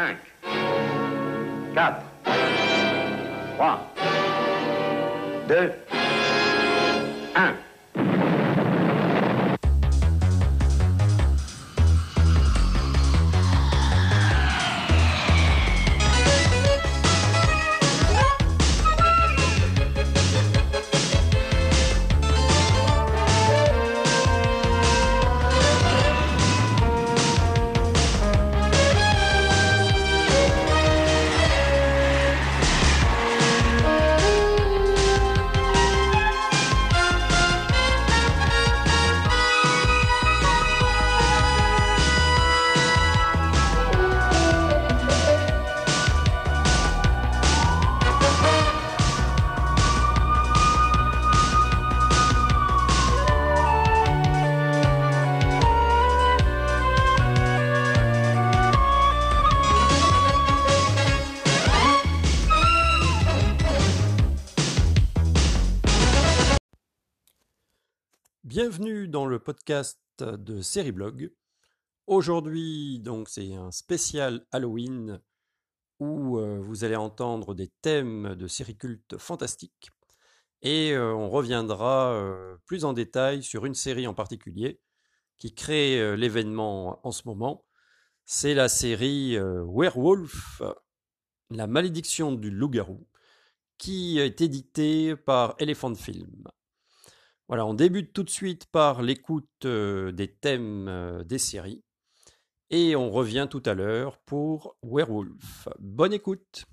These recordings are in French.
5, 4, 3, 2, Bienvenue dans le podcast de Blog. Aujourd'hui, donc, c'est un spécial Halloween où euh, vous allez entendre des thèmes de séries cultes fantastiques et euh, on reviendra euh, plus en détail sur une série en particulier qui crée l'événement en ce moment. C'est la série Werewolf, la malédiction du loup-garou, qui est éditée par Elephant Film. Voilà, on débute tout de suite par l'écoute euh, des thèmes euh, des séries. Et on revient tout à l'heure pour Werewolf. Bonne écoute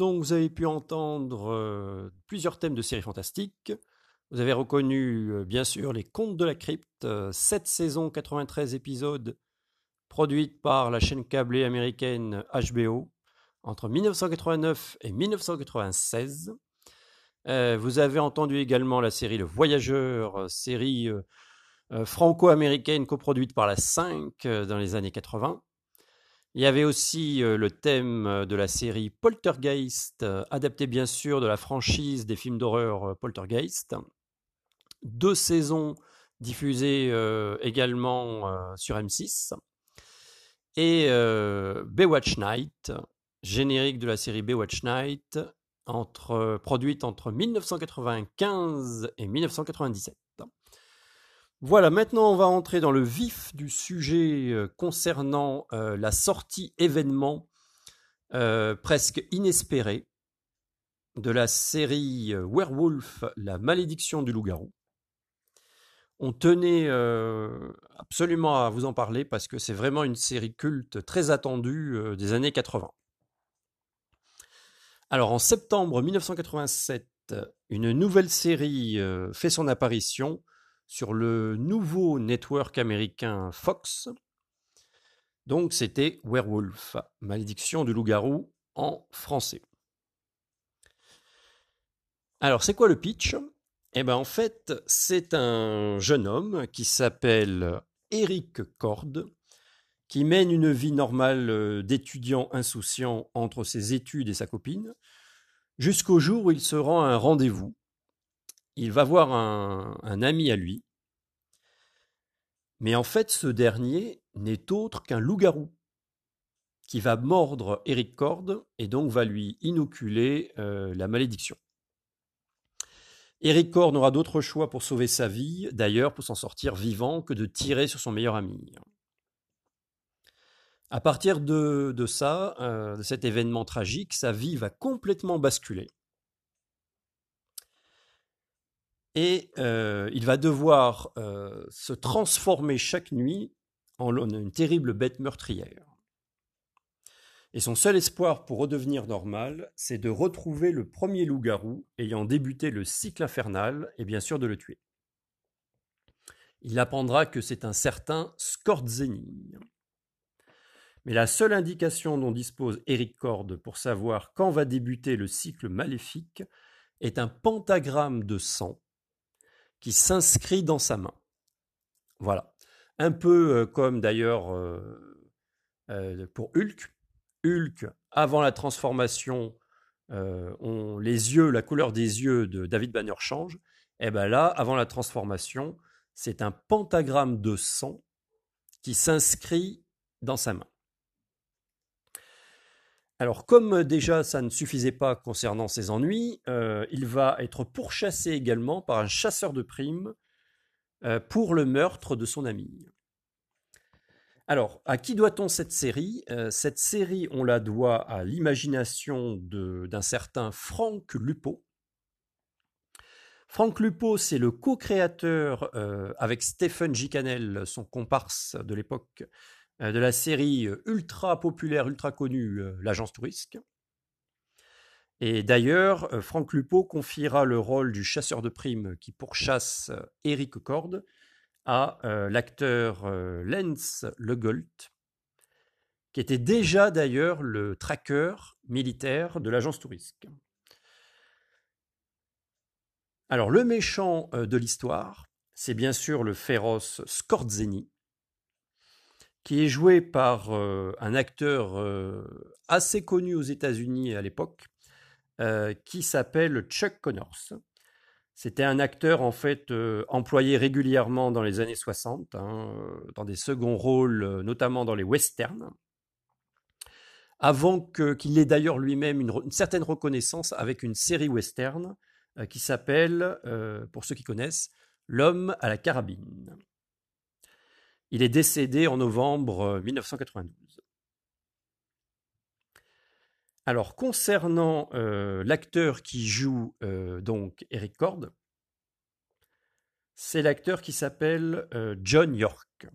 Donc vous avez pu entendre euh, plusieurs thèmes de séries fantastiques. Vous avez reconnu euh, bien sûr les Contes de la Crypte, 7 saisons, 93 épisodes, produites par la chaîne câblée américaine HBO entre 1989 et 1996. Euh, vous avez entendu également la série Le Voyageur, euh, série euh, euh, franco-américaine coproduite par la 5 euh, dans les années 80. Il y avait aussi euh, le thème euh, de la série Poltergeist, euh, adapté bien sûr de la franchise des films d'horreur Poltergeist. Deux saisons diffusées également sur M6. Et Baywatch Night, générique de la série Baywatch Night, produite entre 1995 et 1997. Voilà, maintenant on va entrer dans le vif du sujet euh, concernant euh, la sortie événement euh, presque inespérée de la série Werewolf, la malédiction du loup-garou. On tenait absolument à vous en parler parce que c'est vraiment une série culte très attendue des années 80. Alors en septembre 1987, une nouvelle série fait son apparition sur le nouveau network américain Fox. Donc c'était Werewolf, malédiction du loup-garou en français. Alors c'est quoi le pitch? Eh bien en fait c'est un jeune homme qui s'appelle Eric Cord, qui mène une vie normale euh, d'étudiant insouciant entre ses études et sa copine, jusqu'au jour où il se rend à un rendez-vous. Il va voir un, ami à lui, mais en fait ce dernier n'est autre qu'un loup-garou qui va mordre Eric Cord et donc va lui inoculer euh, la malédiction. Eric Cord n'aura d'autre choix pour sauver sa vie, d'ailleurs pour s'en sortir vivant, que de tirer sur son meilleur ami. À partir de, de ça, euh, de cet événement tragique, sa vie va complètement basculer. Et euh, il va devoir euh, se transformer chaque nuit en une terrible bête meurtrière. Et son seul espoir pour redevenir normal, c'est de retrouver le premier loup-garou ayant débuté le cycle infernal et bien sûr de le tuer. Il apprendra que c'est un certain Skordzeni. Mais la seule indication dont dispose Eric Cord pour savoir quand va débuter le cycle maléfique est un pentagramme de sang qui s'inscrit dans sa main. Voilà. Un peu euh, comme d'ailleurs euh, euh, pour Hulk. Hulk, avant la transformation, on, les yeux, la couleur des yeux de David Banner change. Et eh bien là, avant la transformation, c'est un pentagramme de sang qui s'inscrit dans sa main. Alors, comme déjà ça ne suffisait pas concernant ses ennuis, euh, il va être pourchassé également par un chasseur de primes euh, pour le meurtre de son ami. Alors, à qui doit-on cette série? Euh, Cette série, on la doit à l'imagination d'un certain Frank Lupo. Frank Lupo, c'est le co-créateur avec Stephen J. Cannell, son comparse de l'époque, euh, de la série euh, ultra populaire, ultra connue, euh, L'Agence Tourisque. Et d'ailleurs, Franck Lupo confiera le rôle du chasseur de primes qui pourchasse Eric Cord à l'acteur Lens Legault, qui était déjà d'ailleurs le tracker militaire de l'agence touristique. Alors le méchant de l'histoire, c'est bien sûr le féroce Skordzeni, qui est joué par euh, un acteur euh, assez connu aux États-Unis à l'époque, euh, qui s'appelle Chuck Connors. C'était un acteur en fait employé régulièrement dans les années 60, hein, dans des seconds rôles, notamment dans les westerns, avant qu'il ait d'ailleurs lui-même une, une, certaine reconnaissance avec une série western qui s'appelle, pour ceux qui connaissent, L'homme à la carabine. Il est décédé en novembre 1992. Euh, Alors, concernant euh, l'acteur qui joue euh, donc Eric Cord, c'est l'acteur qui s'appelle John York.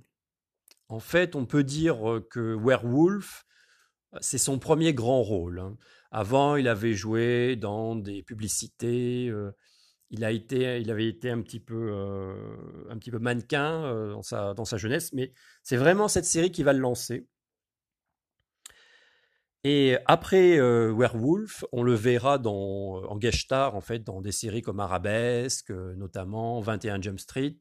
En fait, on peut dire que Werewolf, c'est son premier grand rôle. Hein. Avant, il avait joué dans des publicités, il, avait été un petit peu, euh, mannequin euh, dans, sa, jeunesse, mais c'est vraiment cette série qui va le lancer. Et après euh, Werewolf, on le verra en guest en fait dans des séries comme Arabesque, notamment 21 Jump Street.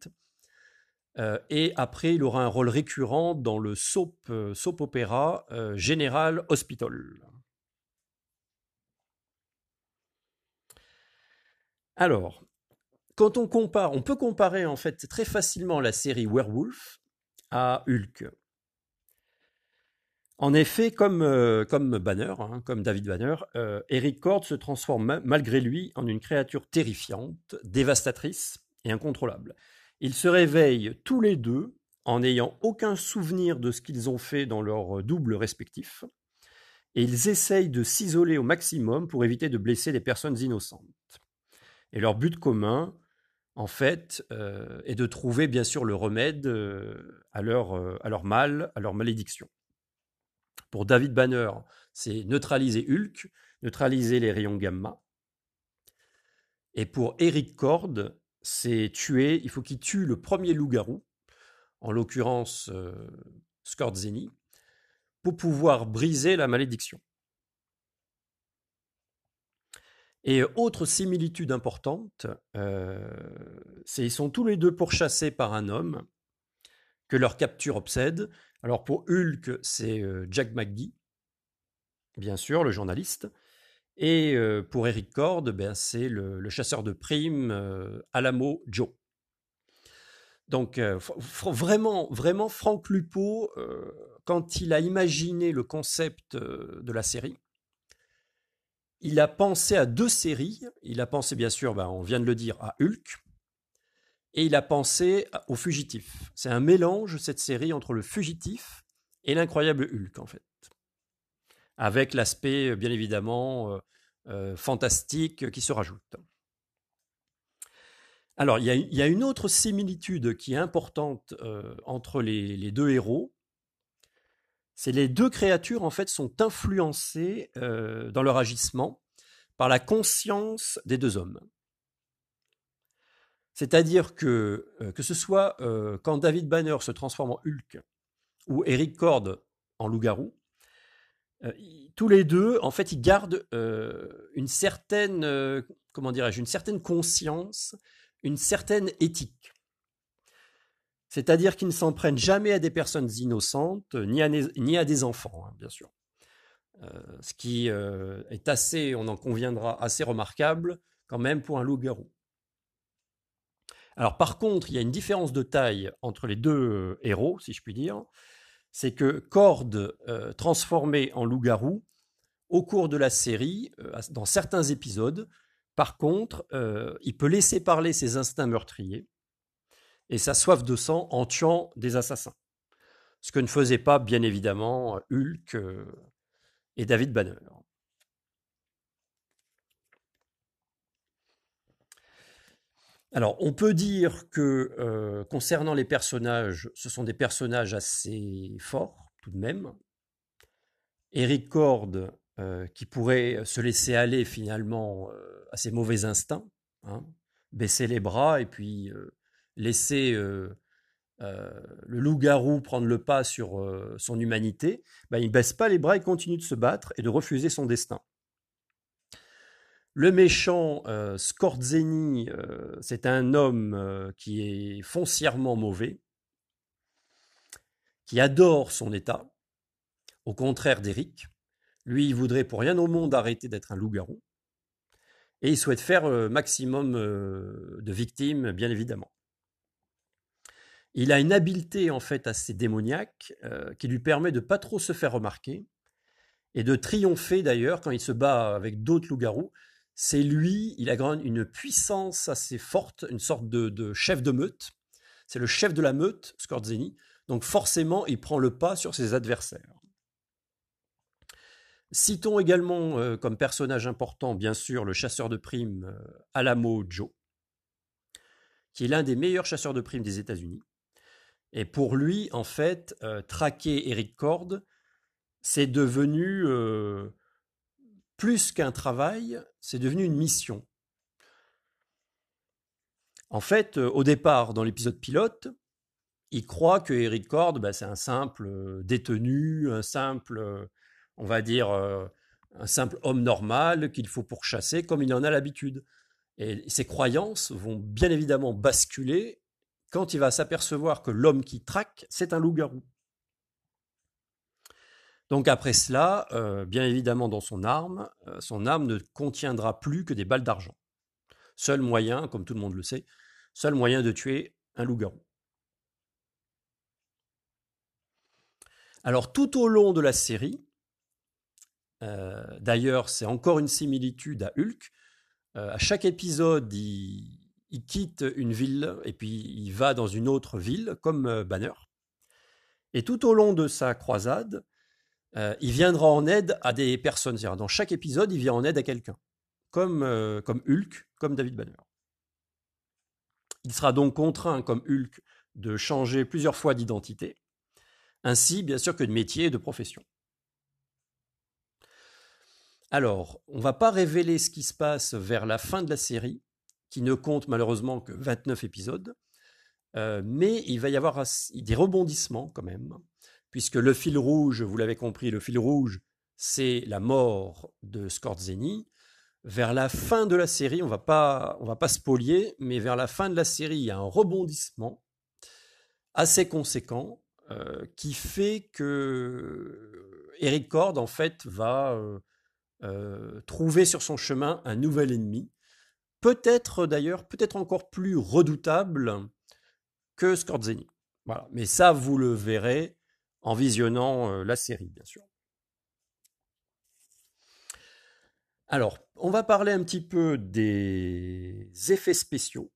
et après, il aura un rôle récurrent dans le soap, soap opéra General Hospital. Alors, quand on compare, on peut comparer en fait très facilement la série Werewolf à Hulk. En effet, comme, euh, Banner, hein, comme David Banner, euh, Eric Cord se transforme malgré lui en une créature terrifiante, dévastatrice et incontrôlable. Ils se réveillent tous les deux en n'ayant aucun souvenir de ce qu'ils ont fait dans leur double respectif, et ils essayent de s'isoler au maximum pour éviter de blesser des personnes innocentes. Et leur but commun, en fait, euh, est de trouver bien sûr le remède euh, à, leur, euh, à leur mal, à leur malédiction. Pour David Banner, c'est neutraliser Hulk, neutraliser les rayons gamma. Et pour Eric Cord, c'est tuer, il faut qu'il tue le premier loup-garou, en l'occurrence Skorzeny, pour pouvoir briser la malédiction. Et autre similitude importante, euh, c'est ils sont tous les deux pourchassés par un homme que leur capture obsède. Alors pour Hulk, c'est euh, Jack McGee, bien sûr, le journaliste. Et euh, pour Eric Cord, ben, c'est le, chasseur de primes euh, Alamo Joe. Donc euh, vraiment, vraiment, Franck Lupo, euh, quand il a imaginé le concept euh, de la série, il a pensé à deux séries. Il a pensé, bien sûr, ben, on vient de le dire, à Hulk. Et il a pensé au Fugitif. C'est un mélange, cette série, entre le Fugitif et l'incroyable Hulk, en fait. Avec l'aspect, euh, bien évidemment, euh, euh, fantastique qui se rajoute. Alors, il y, a, une autre similitude qui est importante entre les deux héros. C'est les deux créatures, en fait, sont influencées euh, dans leur agissement par la conscience des deux hommes. C'est-à-dire que, euh, que ce soit euh, quand David Banner se transforme en Hulk ou Eric Cord en loup-garou, tous les deux, en fait, ils gardent une certaine, comment dirais-je, une certaine conscience, une certaine éthique. C'est-à-dire qu'ils ne s'en prennent jamais à des personnes innocentes, ni à, des enfants, hein, bien sûr. Euh, ce qui euh, est assez, on en conviendra, assez remarquable quand même pour un loup-garou. Alors par contre, il y a une différence de taille entre les deux euh, héros, si je puis dire. C'est que Cord, transformé en loup-garou, au cours de la série, dans certains épisodes, par contre, il peut laisser parler ses instincts meurtriers et sa soif de sang en tuant des assassins. Ce que ne faisaient pas, bien évidemment, Hulk euh, et David Banner. Alors, on peut dire que euh, concernant les personnages, ce sont des personnages assez forts, tout de même. Eric Cord, euh, qui pourrait se laisser aller finalement à ses mauvais instincts, hein, baisser les bras et puis laisser euh, euh, le loup-garou prendre le pas sur euh, son humanité, ben, il ne baisse pas les bras, il continue de se battre et de refuser son destin. Le méchant euh, c'est un homme qui est foncièrement mauvais, qui adore son état, au contraire d'Eric. Lui, il voudrait pour rien au monde arrêter d'être un loup-garou. Et il souhaite faire le maximum de victimes, bien évidemment. Il a une habileté en fait assez démoniaque euh, qui lui permet de pas trop se faire remarquer et de triompher d'ailleurs quand il se bat avec d'autres loups-garous. C'est lui, il a une puissance assez forte, une sorte de, chef de meute. C'est le chef de la meute, Skorzeny. Donc forcément, il prend le pas sur ses adversaires. Citons également euh, comme personnage important, bien sûr, le chasseur de primes euh, Alamo Joe, qui est l'un des meilleurs chasseurs de primes des États-Unis. Et pour lui, en fait, euh, traquer Eric Cord, c'est devenu euh, plus qu'un travail, c'est devenu une mission. En fait, euh, au départ, dans l'épisode pilote, il croit que Eric Cord, bah, c'est un simple détenu, un simple, on va dire, un simple homme normal qu'il faut pourchasser comme il en a l'habitude. Et ses croyances vont bien évidemment basculer quand il va s'apercevoir que l'homme qui traque, c'est un loup-garou. Donc après cela, euh, bien évidemment dans son arme, euh, son arme ne contiendra plus que des balles d'argent. Seul moyen, comme tout le monde le sait, seul moyen de tuer un loup-garou. Alors tout au long de la série, euh, d'ailleurs c'est encore une similitude à Hulk, à chaque épisode il, il quitte une ville et puis il va dans une autre ville comme euh, Banner. Et tout au long de sa croisade, euh, il viendra en aide à des personnes. Dans chaque épisode, il vient en aide à quelqu'un, euh, comme Hulk, comme David Banner. Il sera donc contraint, comme Hulk, de changer plusieurs fois d'identité, ainsi bien sûr que de métier et de profession. Alors, on ne va pas révéler ce qui se passe vers la fin de la série, qui ne compte malheureusement que 29 épisodes. Euh, mais il va y avoir des rebondissements quand même, puisque le fil rouge, vous l'avez compris, le fil rouge, c'est la mort de Scorzeni. Vers la fin de la série, on va pas, on va pas mais vers la fin de la série, il y a un rebondissement assez conséquent euh, qui fait que Eric Cord en fait va euh, trouver sur son chemin un nouvel ennemi, peut-être d'ailleurs, peut-être encore plus redoutable que Scorzeni. Voilà. Mais ça, vous le verrez en visionnant la série, bien sûr. Alors, on va parler un petit peu des effets spéciaux.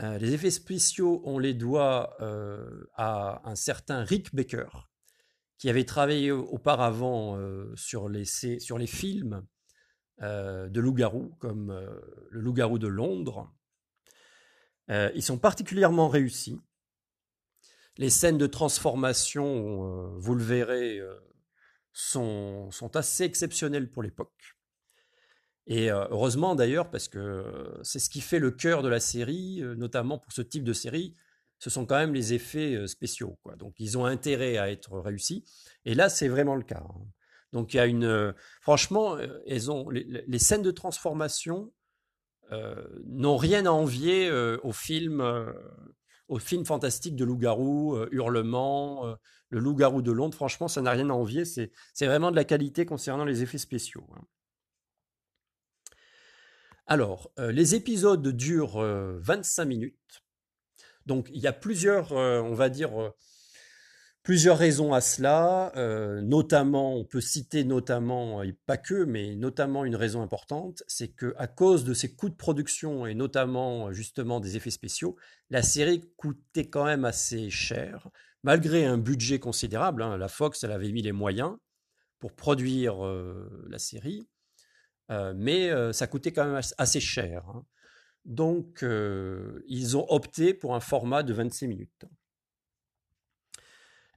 Euh, les effets spéciaux, on les doit euh, à un certain Rick Baker, qui avait travaillé auparavant euh, sur, les, films de loup-garou, comme Le loup-garou de Londres. ils sont particulièrement réussis. Les scènes de transformation, vous le verrez, sont, assez exceptionnelles pour l'époque. Et euh, heureusement d'ailleurs, parce que euh, c'est ce qui fait le cœur de la série, euh, notamment pour ce type de série, ce sont quand même les effets spéciaux. Quoi. Donc ils ont intérêt à être réussis. Et là, c'est vraiment le cas. Hein. Donc il y a une... franchement, elles ont, les, scènes de transformation n'ont rien à envier au film au film fantastique de loup-garou, Hurlement, le loup-garou de Londres. Franchement, ça n'a rien à envier. C'est vraiment de la qualité concernant les effets spéciaux. Hein. Alors, euh, les épisodes durent 25 euh, minutes. Donc, il y a plusieurs, euh, on va dire, plusieurs raisons à cela. notamment, on peut citer notamment, et pas que, mais notamment une raison importante, c'est que à cause de ses coûts de production et notamment justement des effets spéciaux, la série coûtait quand même assez cher, malgré un budget considérable. Hein. la Fox, elle avait mis les moyens pour produire la série. Euh, mais euh, ça coûtait quand même assez cher. Hein. Donc, euh, ils ont opté pour un format de 26 minutes.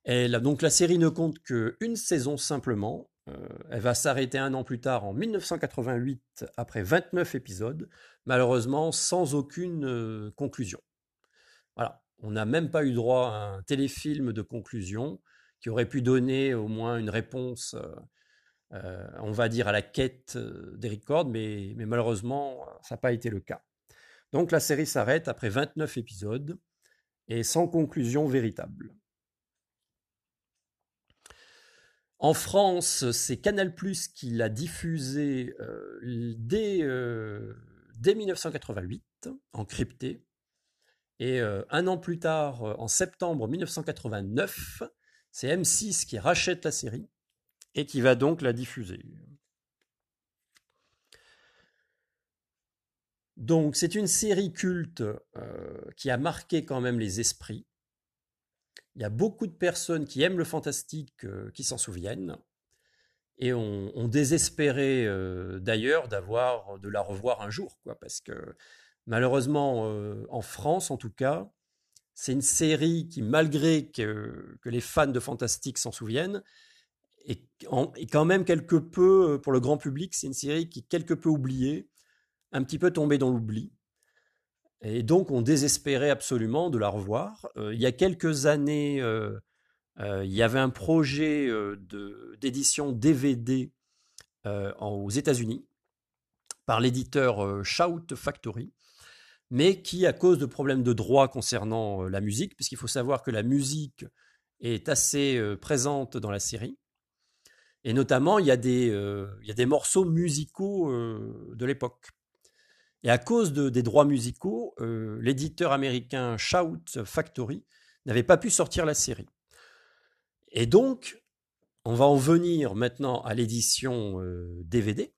Donc, la série ne compte qu'une saison simplement. elle va s'arrêter un an plus tard, en 1988, après 29 épisodes, malheureusement sans aucune conclusion. Voilà, on n'a même pas eu droit à un téléfilm de conclusion qui aurait pu donner au moins une réponse euh, on va dire, à la quête euh, des records, mais malheureusement, ça n'a pas été le cas. Donc la série s'arrête après 29 épisodes et sans conclusion véritable. En France, c'est Canal qui l'a diffusé euh, dès, dès, 1988, en crypté. Et un an plus tard, en septembre 1989, c'est M6 qui rachète la série et qui va donc la diffuser. Donc c'est une série culte euh, qui a marqué quand même les esprits. Il y a beaucoup de personnes qui aiment le fantastique euh, qui s'en souviennent et ont, désespéré euh, d'ailleurs d'avoir de la revoir un jour, quoi, parce que malheureusement en France en tout cas, c'est une série qui malgré que, les fans de fantastique s'en souviennent, et, quand même quelque peu, euh, pour le grand public, c'est une série qui est quelque peu oubliée, un petit peu tombée dans l'oubli. Et donc, on désespérait absolument de la revoir. Euh, il y a quelques années, euh, il y avait un projet d'édition DVD aux États-Unis par l'éditeur Shout Factory, mais qui, à cause de problèmes de droit concernant la musique, puisqu'il faut savoir que la musique est assez présente dans la série, et notamment, il y a des, euh, il y a des morceaux musicaux euh, de l'époque. Et à cause de, des droits musicaux, euh, l'éditeur américain Shout Factory n'avait pas pu sortir la série. Et donc, on va en venir maintenant à l'édition DVD.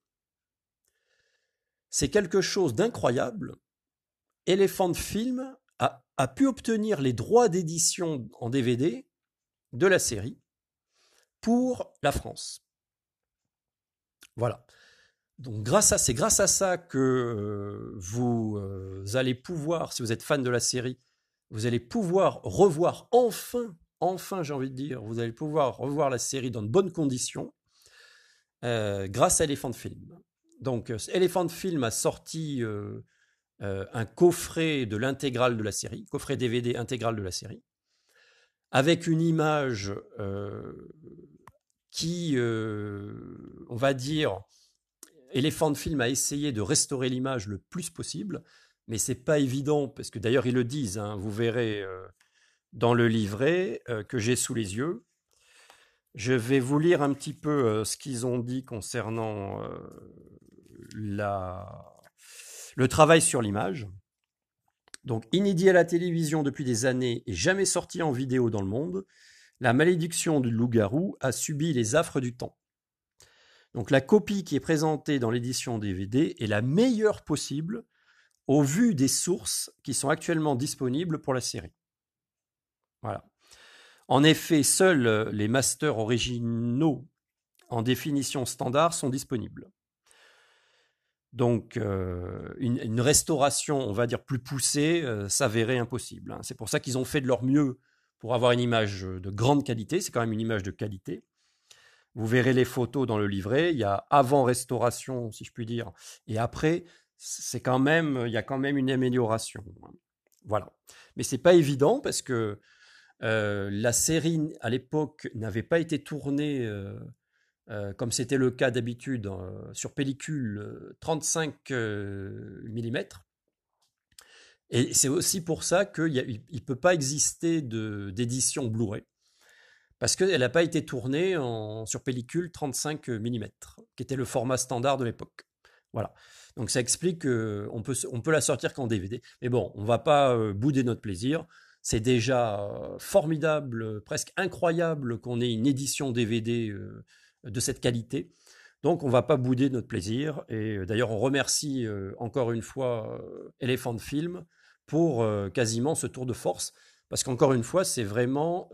C'est quelque chose d'incroyable. Elephant Film a, a pu obtenir les droits d'édition en DVD de la série pour la France. Voilà. Donc grâce à c'est grâce à ça que euh, vous euh, allez pouvoir, si vous êtes fan de la série, vous allez pouvoir revoir enfin, enfin j'ai envie de dire, vous allez pouvoir revoir la série dans de bonnes conditions euh, grâce à Elephant Film. Donc Elephant Film a sorti un coffret de l'intégrale de la série, coffret DVD intégral de la série, avec une image qui, on va dire, Elephant Film a essayé de restaurer l'image le plus possible, mais c'est pas évident parce que d'ailleurs ils le disent. Hein, vous verrez dans le livret que j'ai sous les yeux. Je vais vous lire un petit peu ce qu'ils ont dit concernant le travail sur l'image. Donc, inédit à la télévision depuis des années et jamais sorti en vidéo dans le monde, la malédiction du loup-garou a subi les affres du temps. Donc, la copie qui est présentée dans l'édition DVD est la meilleure possible au vu des sources qui sont actuellement disponibles pour la série. Voilà. En effet, seuls les masters originaux en définition standard sont disponibles. Donc, euh, une, restauration, on va dire, plus poussée euh, s'avérait impossible. Hein. C'est pour ça qu'ils ont fait de leur mieux pour avoir une image de grande qualité. C'est quand même une image de qualité. Vous verrez les photos dans le livret. Il y a avant restauration, si je puis dire, et après. C'est quand même, il y a quand même une amélioration. Voilà. Mais c'est pas évident parce que euh, la série à l'époque n'avait pas été tournée euh, comme c'était le cas d'habitude euh, sur pellicule 35 mm. Et c'est aussi pour ça qu'il ne peut pas exister d'édition Blu-ray, parce qu'elle n'a pas été tournée sur pellicule 35 mm, qui était le format standard de l'époque. Voilà. Donc ça explique qu'on peut, on peut la sortir qu'en DVD. Mais bon, on ne va pas euh, bouder notre plaisir. C'est déjà formidable, presque incroyable qu'on ait une édition DVD de cette qualité. Donc on va pas bouder notre plaisir. Et euh, d'ailleurs on remercie euh, encore une fois euh, Elephant Film pour quasiment ce tour de force. Parce qu'encore une fois, c'est vraiment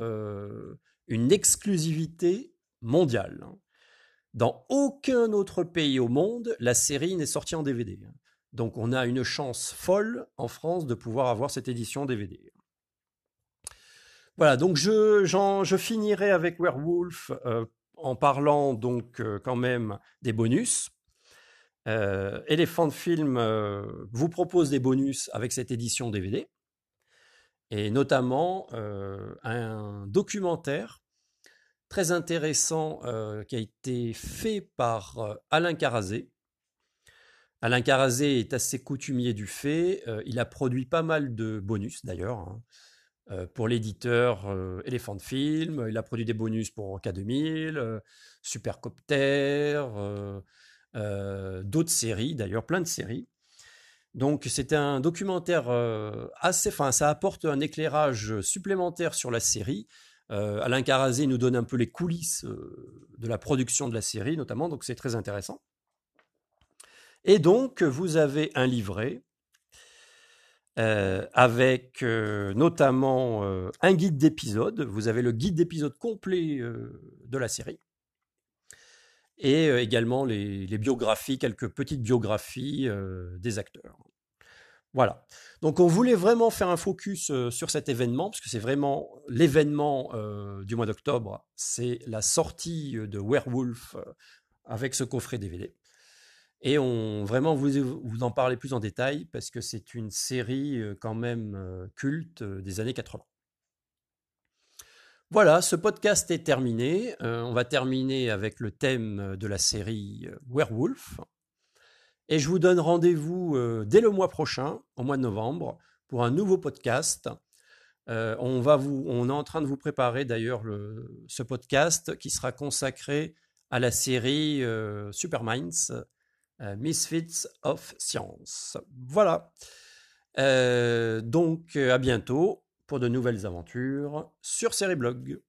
une exclusivité mondiale. Dans aucun autre pays au monde, la série n'est sortie en DVD. Donc on a une chance folle en France de pouvoir avoir cette édition DVD. Voilà, donc je, finirai avec Werewolf en parlant donc euh, quand même des bonus. Euh, Elephant Film euh, vous propose des bonus avec cette édition DVD et notamment un documentaire très intéressant qui a été fait par Alain Carazé. Alain Carazé est assez coutumier du fait, il a produit pas mal de bonus d'ailleurs. Hein. Euh, pour l'éditeur euh, Elephant Film. Il a produit des bonus pour K2000, euh, Supercopter, d'autres séries, d'ailleurs plein de séries. Donc c'est un documentaire assez, enfin ça apporte un éclairage supplémentaire sur la série. Alain Carazé nous donne un peu les coulisses de la production de la série notamment, donc c'est très intéressant. Et donc vous avez un livret euh, avec euh, notamment euh, un guide d'épisode. Vous avez le guide d'épisode complet de la série. Et également les, biographies, quelques petites biographies des acteurs. Voilà. Donc on voulait vraiment faire un focus sur cet événement, parce que c'est vraiment l'événement du mois d'octobre. C'est la sortie de Werewolf avec ce coffret DVD. Et on vraiment vous, vous en parler plus en détail parce que c'est une série quand même culte des années 80. Voilà, ce podcast est terminé. on va terminer avec le thème de la série Werewolf. Et je vous donne rendez-vous dès le mois prochain, au mois de novembre, pour un nouveau podcast. on, va vous, on est en train de vous préparer d'ailleurs ce podcast qui sera consacré à la série Superminds euh, Misfits of Science. Voilà. Euh, donc, euh, à bientôt pour de nouvelles aventures sur Blog.